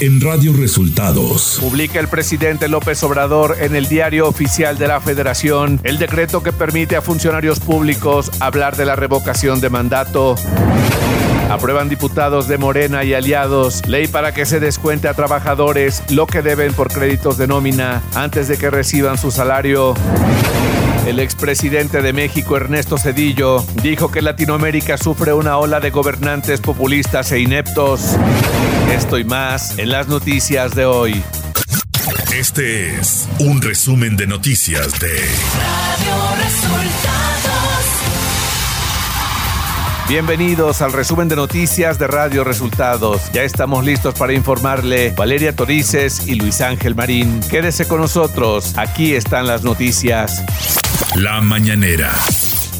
en Radio Resultados. Publica el presidente López Obrador en el diario oficial de la Federación el decreto que permite a funcionarios públicos hablar de la revocación de mandato. Aprueban diputados de Morena y aliados ley para que se descuente a trabajadores lo que deben por créditos de nómina antes de que reciban su salario. El expresidente de México, Ernesto Cedillo, dijo que Latinoamérica sufre una ola de gobernantes populistas e ineptos. Esto y más en las noticias de hoy. Este es un resumen de noticias de Radio Resultados. Bienvenidos al resumen de noticias de Radio Resultados. Ya estamos listos para informarle Valeria Torices y Luis Ángel Marín. Quédese con nosotros, aquí están las noticias. La mañanera.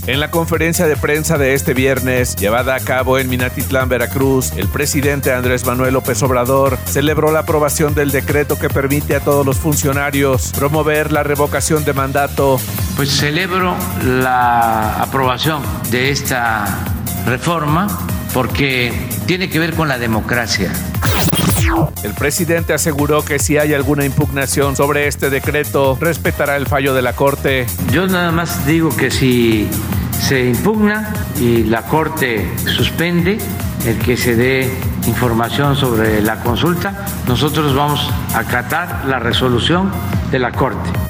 En la conferencia de prensa de este viernes, llevada a cabo en Minatitlán, Veracruz, el presidente Andrés Manuel López Obrador celebró la aprobación del decreto que permite a todos los funcionarios promover la revocación de mandato. Pues celebro la aprobación de esta reforma porque tiene que ver con la democracia. El presidente aseguró que si hay alguna impugnación sobre este decreto, respetará el fallo de la Corte. Yo nada más digo que si se impugna y la Corte suspende el que se dé información sobre la consulta, nosotros vamos a acatar la resolución de la Corte.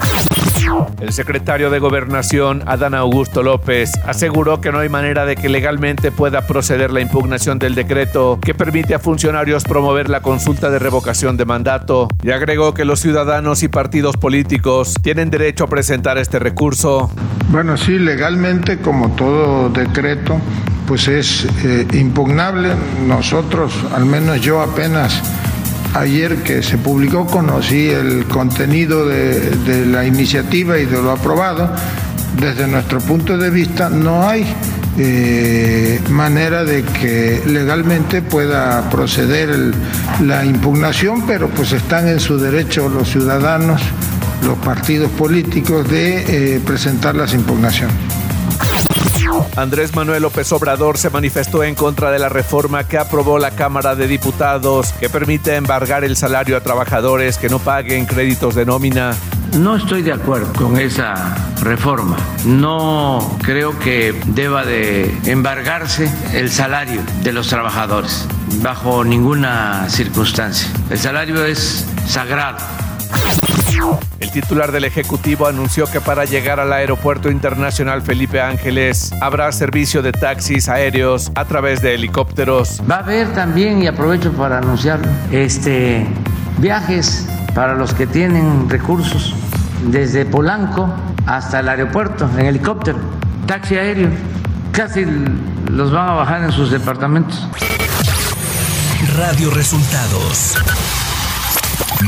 El secretario de Gobernación, Adán Augusto López, aseguró que no hay manera de que legalmente pueda proceder la impugnación del decreto que permite a funcionarios promover la consulta de revocación de mandato y agregó que los ciudadanos y partidos políticos tienen derecho a presentar este recurso. Bueno, sí, legalmente, como todo decreto, pues es eh, impugnable. Nosotros, al menos yo apenas Ayer que se publicó conocí el contenido de, la iniciativa y de lo aprobado. Desde nuestro punto de vista no hay eh, manera de que legalmente pueda proceder la impugnación, pero pues están en su derecho los ciudadanos, los partidos políticos de eh, presentar las impugnaciones. Andrés Manuel López Obrador se manifestó en contra de la reforma que aprobó la Cámara de Diputados que permite embargar el salario a trabajadores que no paguen créditos de nómina. No estoy de acuerdo con esa reforma. No creo que deba de embargarse el salario de los trabajadores bajo ninguna circunstancia. El salario es sagrado el titular del Ejecutivo anunció que para llegar al Aeropuerto Internacional Felipe Ángeles habrá servicio de taxis aéreos a través de helicópteros. Va a haber también, y aprovecho para anunciarlo, este, viajes para los que tienen recursos desde Polanco hasta el aeropuerto en helicóptero, taxi aéreo. Casi los van a bajar en sus departamentos. Radio Resultados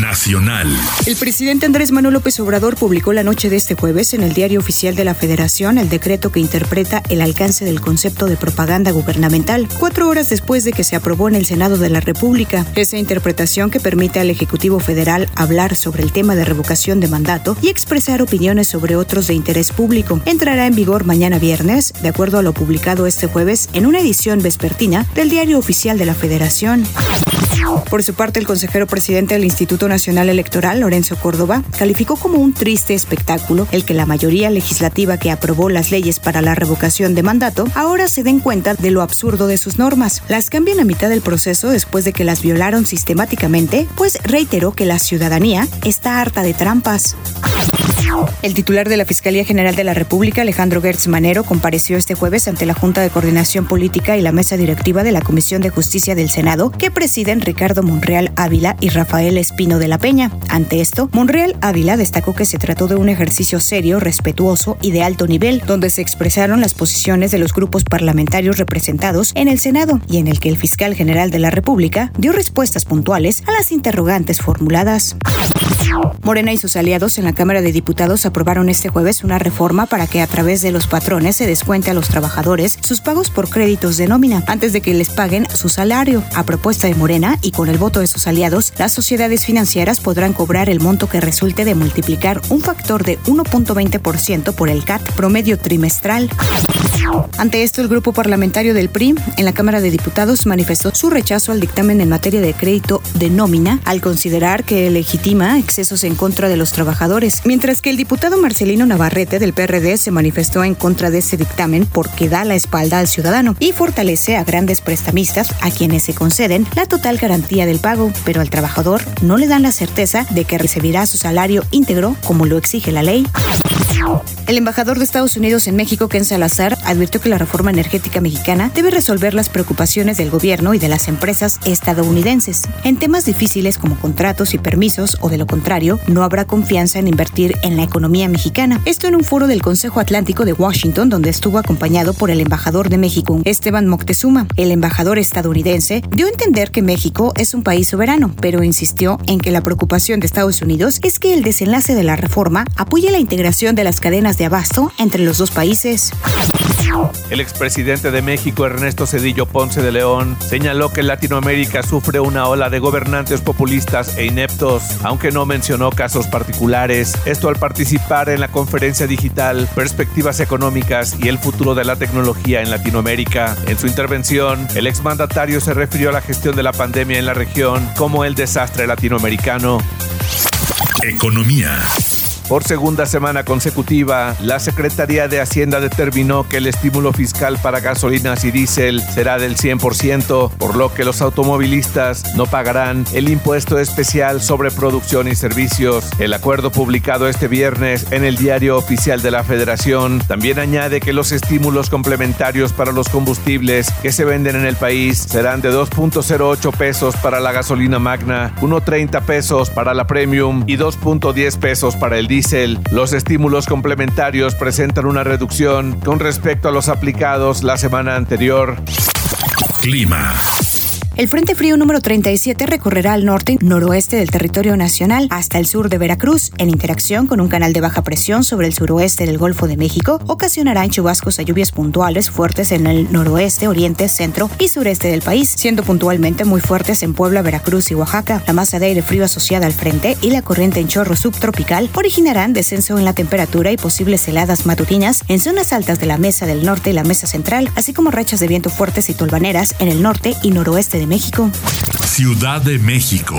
Nacional. El presidente Andrés Manuel López Obrador publicó la noche de este jueves en el Diario Oficial de la Federación el decreto que interpreta el alcance del concepto de propaganda gubernamental, cuatro horas después de que se aprobó en el Senado de la República. Esa interpretación que permite al Ejecutivo Federal hablar sobre el tema de revocación de mandato y expresar opiniones sobre otros de interés público entrará en vigor mañana viernes, de acuerdo a lo publicado este jueves en una edición vespertina del Diario Oficial de la Federación. Por su parte, el consejero presidente del Instituto Nacional Electoral, Lorenzo Córdoba, calificó como un triste espectáculo el que la mayoría legislativa que aprobó las leyes para la revocación de mandato ahora se den cuenta de lo absurdo de sus normas. Las cambian a mitad del proceso después de que las violaron sistemáticamente, pues reiteró que la ciudadanía está harta de trampas. El titular de la Fiscalía General de la República, Alejandro Gertz Manero, compareció este jueves ante la Junta de Coordinación Política y la mesa directiva de la Comisión de Justicia del Senado, que presiden Ricardo Monreal Ávila y Rafael Espino de la Peña. Ante esto, Monreal Ávila destacó que se trató de un ejercicio serio, respetuoso y de alto nivel, donde se expresaron las posiciones de los grupos parlamentarios representados en el Senado y en el que el fiscal general de la República dio respuestas puntuales a las interrogantes formuladas. Morena y sus aliados en la Cámara de Diputados aprobaron este jueves una reforma para que a través de los patrones se descuente a los trabajadores sus pagos por créditos de nómina antes de que les paguen su salario, a propuesta de Morena y con el voto de sus aliados, las sociedades financieras podrán cobrar el monto que resulte de multiplicar un factor de 1.20% por el CAT promedio trimestral. Ante esto, el grupo parlamentario del PRI en la Cámara de Diputados manifestó su rechazo al dictamen en materia de crédito de nómina al considerar que legitima excesos en contra de los trabajadores, mientras que el diputado Marcelino Navarrete del PRD se manifestó en contra de ese dictamen porque da la espalda al ciudadano y fortalece a grandes prestamistas a quienes se conceden la total garantía del pago, pero al trabajador no le dan la certeza de que recibirá su salario íntegro como lo exige la ley. El embajador de Estados Unidos en México, Ken Salazar, advirtió que la reforma energética mexicana debe resolver las preocupaciones del gobierno y de las empresas estadounidenses en temas difíciles como contratos y permisos o de lo contrario, no habrá confianza en invertir en la economía mexicana. Esto en un foro del Consejo Atlántico de Washington donde estuvo acompañado por el embajador de México, Esteban Moctezuma. El embajador estadounidense dio a entender que México es un país soberano, pero insistió en que la preocupación de Estados Unidos es que el desenlace de la reforma apoye la integración de las cadenas de abasto entre los dos países. El expresidente de México, Ernesto Cedillo Ponce de León, señaló que Latinoamérica sufre una ola de gobernantes populistas e ineptos, aunque no mencionó casos particulares. Esto al participar en la conferencia digital Perspectivas Económicas y el futuro de la tecnología en Latinoamérica. En su intervención, el exmandatario se refirió a la gestión de la pandemia en la región como el desastre latinoamericano. Economía. Por segunda semana consecutiva, la Secretaría de Hacienda determinó que el estímulo fiscal para gasolinas y diésel será del 100%, por lo que los automovilistas no pagarán el impuesto especial sobre producción y servicios. El acuerdo publicado este viernes en el Diario Oficial de la Federación también añade que los estímulos complementarios para los combustibles que se venden en el país serán de 2.08 pesos para la gasolina magna, 1.30 pesos para la premium y 2.10 pesos para el diésel. Los estímulos complementarios presentan una reducción con respecto a los aplicados la semana anterior. Clima. El Frente Frío número 37 recorrerá al norte y noroeste del territorio nacional hasta el sur de Veracruz, en interacción con un canal de baja presión sobre el suroeste del Golfo de México, ocasionarán chubascos a lluvias puntuales fuertes en el noroeste, oriente, centro y sureste del país, siendo puntualmente muy fuertes en Puebla, Veracruz y Oaxaca. La masa de aire frío asociada al frente y la corriente en chorro subtropical originarán descenso en la temperatura y posibles heladas matutinas en zonas altas de la mesa del norte y la mesa central, así como rachas de viento fuertes y tolvaneras en el norte y noroeste México. Ciudad de México.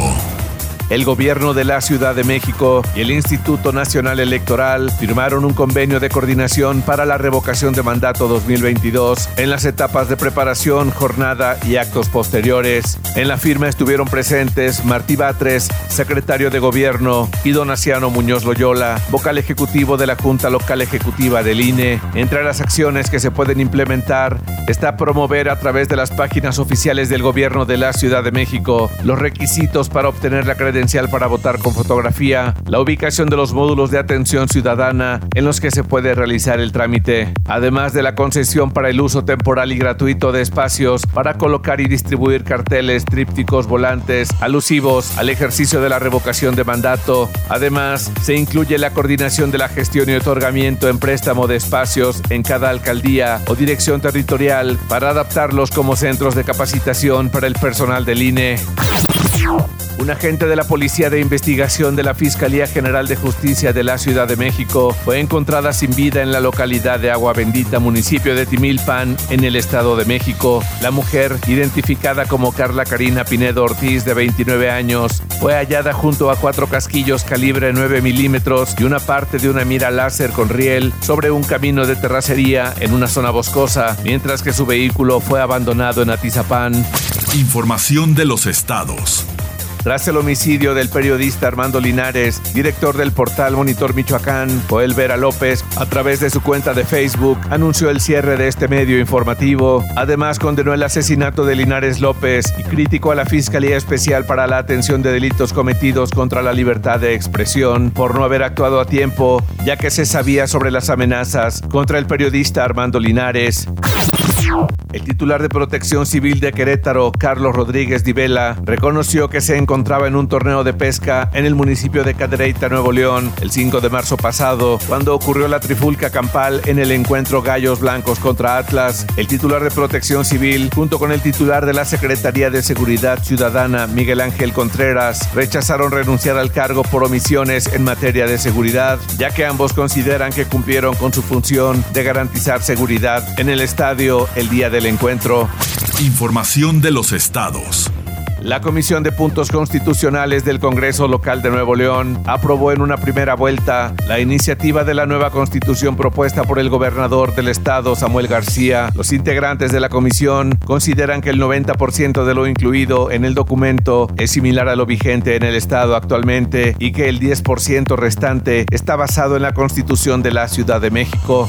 El gobierno de la Ciudad de México y el Instituto Nacional Electoral firmaron un convenio de coordinación para la revocación de mandato 2022 en las etapas de preparación, jornada y actos posteriores. En la firma estuvieron presentes Martí Batres, secretario de Gobierno, y Donaciano Muñoz Loyola, vocal ejecutivo de la Junta Local Ejecutiva del INE. Entre las acciones que se pueden implementar está promover a través de las páginas oficiales del gobierno de la Ciudad de México los requisitos para obtener la credencial para votar con fotografía, la ubicación de los módulos de atención ciudadana en los que se puede realizar el trámite, además de la concesión para el uso temporal y gratuito de espacios para colocar y distribuir carteles, trípticos, volantes alusivos al ejercicio de la revocación de mandato. Además, se incluye la coordinación de la gestión y otorgamiento en préstamo de espacios en cada alcaldía o dirección territorial para adaptarlos como centros de capacitación para el personal del INE. Un agente de la Policía de Investigación de la Fiscalía General de Justicia de la Ciudad de México fue encontrada sin vida en la localidad de Agua Bendita, municipio de Timilpan, en el Estado de México. La mujer, identificada como Carla Karina Pinedo Ortiz, de 29 años, fue hallada junto a cuatro casquillos calibre 9 milímetros y una parte de una mira láser con riel sobre un camino de terracería en una zona boscosa, mientras que su vehículo fue abandonado en Atizapán. Información de los estados. Tras el homicidio del periodista Armando Linares, director del portal Monitor Michoacán, Joel Vera López, a través de su cuenta de Facebook, anunció el cierre de este medio informativo. Además, condenó el asesinato de Linares López y criticó a la Fiscalía Especial para la Atención de Delitos Cometidos contra la Libertad de Expresión por no haber actuado a tiempo, ya que se sabía sobre las amenazas contra el periodista Armando Linares. El titular de Protección Civil de Querétaro, Carlos Rodríguez Divela, reconoció que se encontraba en un torneo de pesca en el municipio de Cadereyta, Nuevo León, el 5 de marzo pasado, cuando ocurrió la trifulca campal en el encuentro Gallos Blancos contra Atlas. El titular de Protección Civil, junto con el titular de la Secretaría de Seguridad Ciudadana, Miguel Ángel Contreras, rechazaron renunciar al cargo por omisiones en materia de seguridad, ya que ambos consideran que cumplieron con su función de garantizar seguridad en el estadio día del encuentro. Información de los estados. La Comisión de Puntos Constitucionales del Congreso Local de Nuevo León aprobó en una primera vuelta la iniciativa de la nueva constitución propuesta por el gobernador del estado, Samuel García. Los integrantes de la comisión consideran que el 90% de lo incluido en el documento es similar a lo vigente en el estado actualmente y que el 10% restante está basado en la constitución de la Ciudad de México.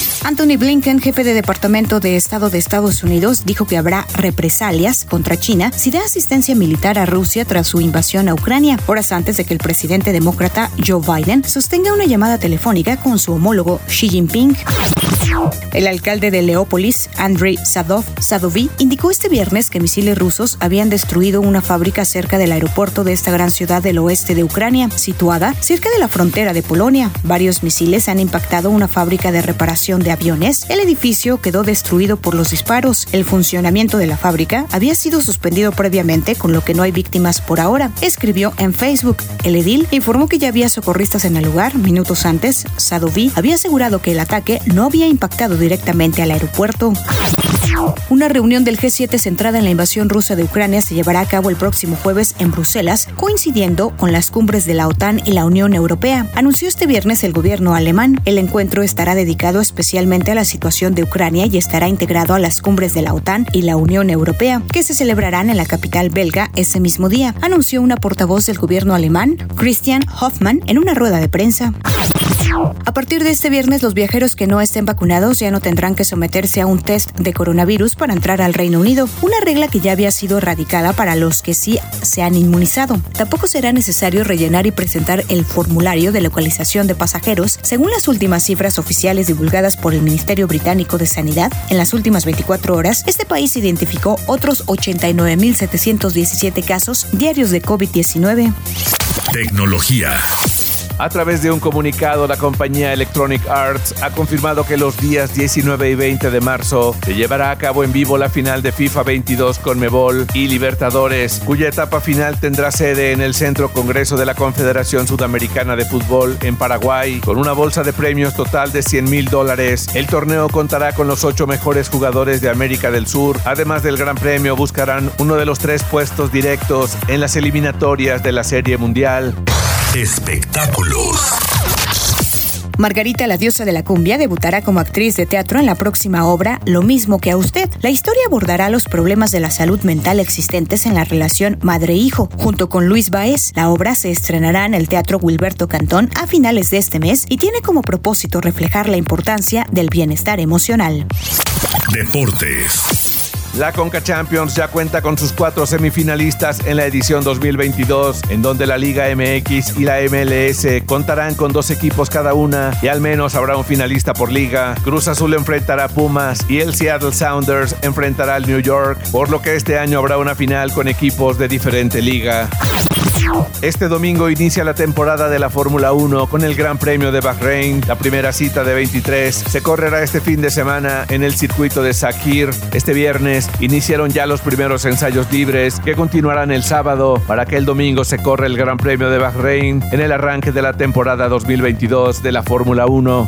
Anthony Blinken, jefe de Departamento de Estado de Estados Unidos, dijo que habrá represalias contra China si da asistencia militar a Rusia tras su invasión a Ucrania, horas antes de que el presidente demócrata Joe Biden sostenga una llamada telefónica con su homólogo Xi Jinping. El alcalde de Leópolis, Andrei Sadov, indicó este viernes que misiles rusos habían destruido una fábrica cerca del aeropuerto de esta gran ciudad del oeste de Ucrania, situada cerca de la frontera de Polonia. Varios misiles han impactado una fábrica de reparación de aviones. El edificio quedó destruido por los disparos. El funcionamiento de la fábrica había sido suspendido previamente, con lo que no hay víctimas por ahora, escribió en Facebook. El edil informó que ya había socorristas en el lugar. Minutos antes, Sadovi había asegurado que el ataque no había impactado directamente al aeropuerto. Una reunión del G7 centrada en la invasión rusa de Ucrania se llevará a cabo el próximo jueves en Bruselas, coincidiendo con las cumbres de la OTAN y la Unión Europea, anunció este viernes el gobierno alemán. El encuentro estará dedicado especialmente a la situación de Ucrania y estará integrado a las cumbres de la OTAN y la Unión Europea, que se celebrarán en la capital belga ese mismo día, anunció una portavoz del gobierno alemán, Christian Hoffmann, en una rueda de prensa. A partir de este viernes, los viajeros que no estén vacunados ya no tendrán que someterse a un test de coronavirus para entrar al Reino Unido, una regla que ya había sido erradicada para los que sí se han inmunizado. Tampoco será necesario rellenar y presentar el formulario de localización de pasajeros, según las últimas cifras oficiales divulgadas el Ministerio Británico de Sanidad. En las últimas 24 horas, este país identificó otros 89.717 casos diarios de COVID-19. Tecnología. A través de un comunicado, la compañía Electronic Arts ha confirmado que los días 19 y 20 de marzo se llevará a cabo en vivo la final de FIFA 22 con Mebol y Libertadores, cuya etapa final tendrá sede en el Centro Congreso de la Confederación Sudamericana de Fútbol en Paraguay, con una bolsa de premios total de 100 mil dólares. El torneo contará con los ocho mejores jugadores de América del Sur. Además del Gran Premio, buscarán uno de los tres puestos directos en las eliminatorias de la Serie Mundial. Espectáculos. Margarita, la diosa de la cumbia, debutará como actriz de teatro en la próxima obra Lo mismo que a usted. La historia abordará los problemas de la salud mental existentes en la relación madre-hijo. Junto con Luis Baez, la obra se estrenará en el Teatro Wilberto Cantón a finales de este mes y tiene como propósito reflejar la importancia del bienestar emocional. Deportes. La Conca Champions ya cuenta con sus cuatro semifinalistas en la edición 2022, en donde la Liga MX y la MLS contarán con dos equipos cada una y al menos habrá un finalista por liga. Cruz Azul enfrentará a Pumas y el Seattle Sounders enfrentará al New York, por lo que este año habrá una final con equipos de diferente liga. Este domingo inicia la temporada de la Fórmula 1 con el Gran Premio de Bahrein. La primera cita de 23 se correrá este fin de semana en el circuito de Sakir. Este viernes iniciaron ya los primeros ensayos libres que continuarán el sábado para que el domingo se corra el Gran Premio de Bahrein en el arranque de la temporada 2022 de la Fórmula 1.